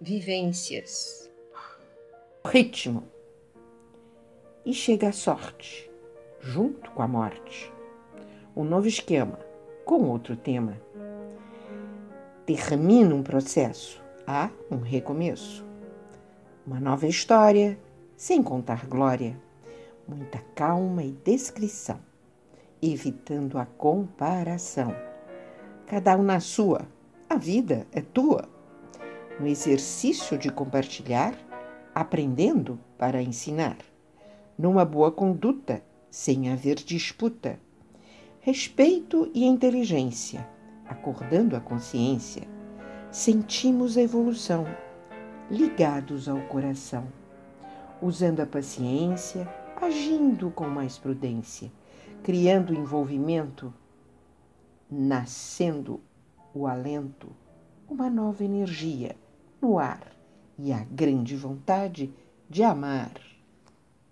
vivências, ritmo. E chega a sorte, junto com a morte. Um novo esquema, com outro tema. Termina um processo, há um recomeço. Uma nova história, sem contar glória. Muita calma e descrição, evitando a comparação. Cada um na sua, a vida é tua no exercício de compartilhar, aprendendo para ensinar, numa boa conduta, sem haver disputa, respeito e inteligência, acordando a consciência, sentimos a evolução, ligados ao coração, usando a paciência, agindo com mais prudência, criando envolvimento, nascendo o alento, uma nova energia no ar e a grande vontade de amar.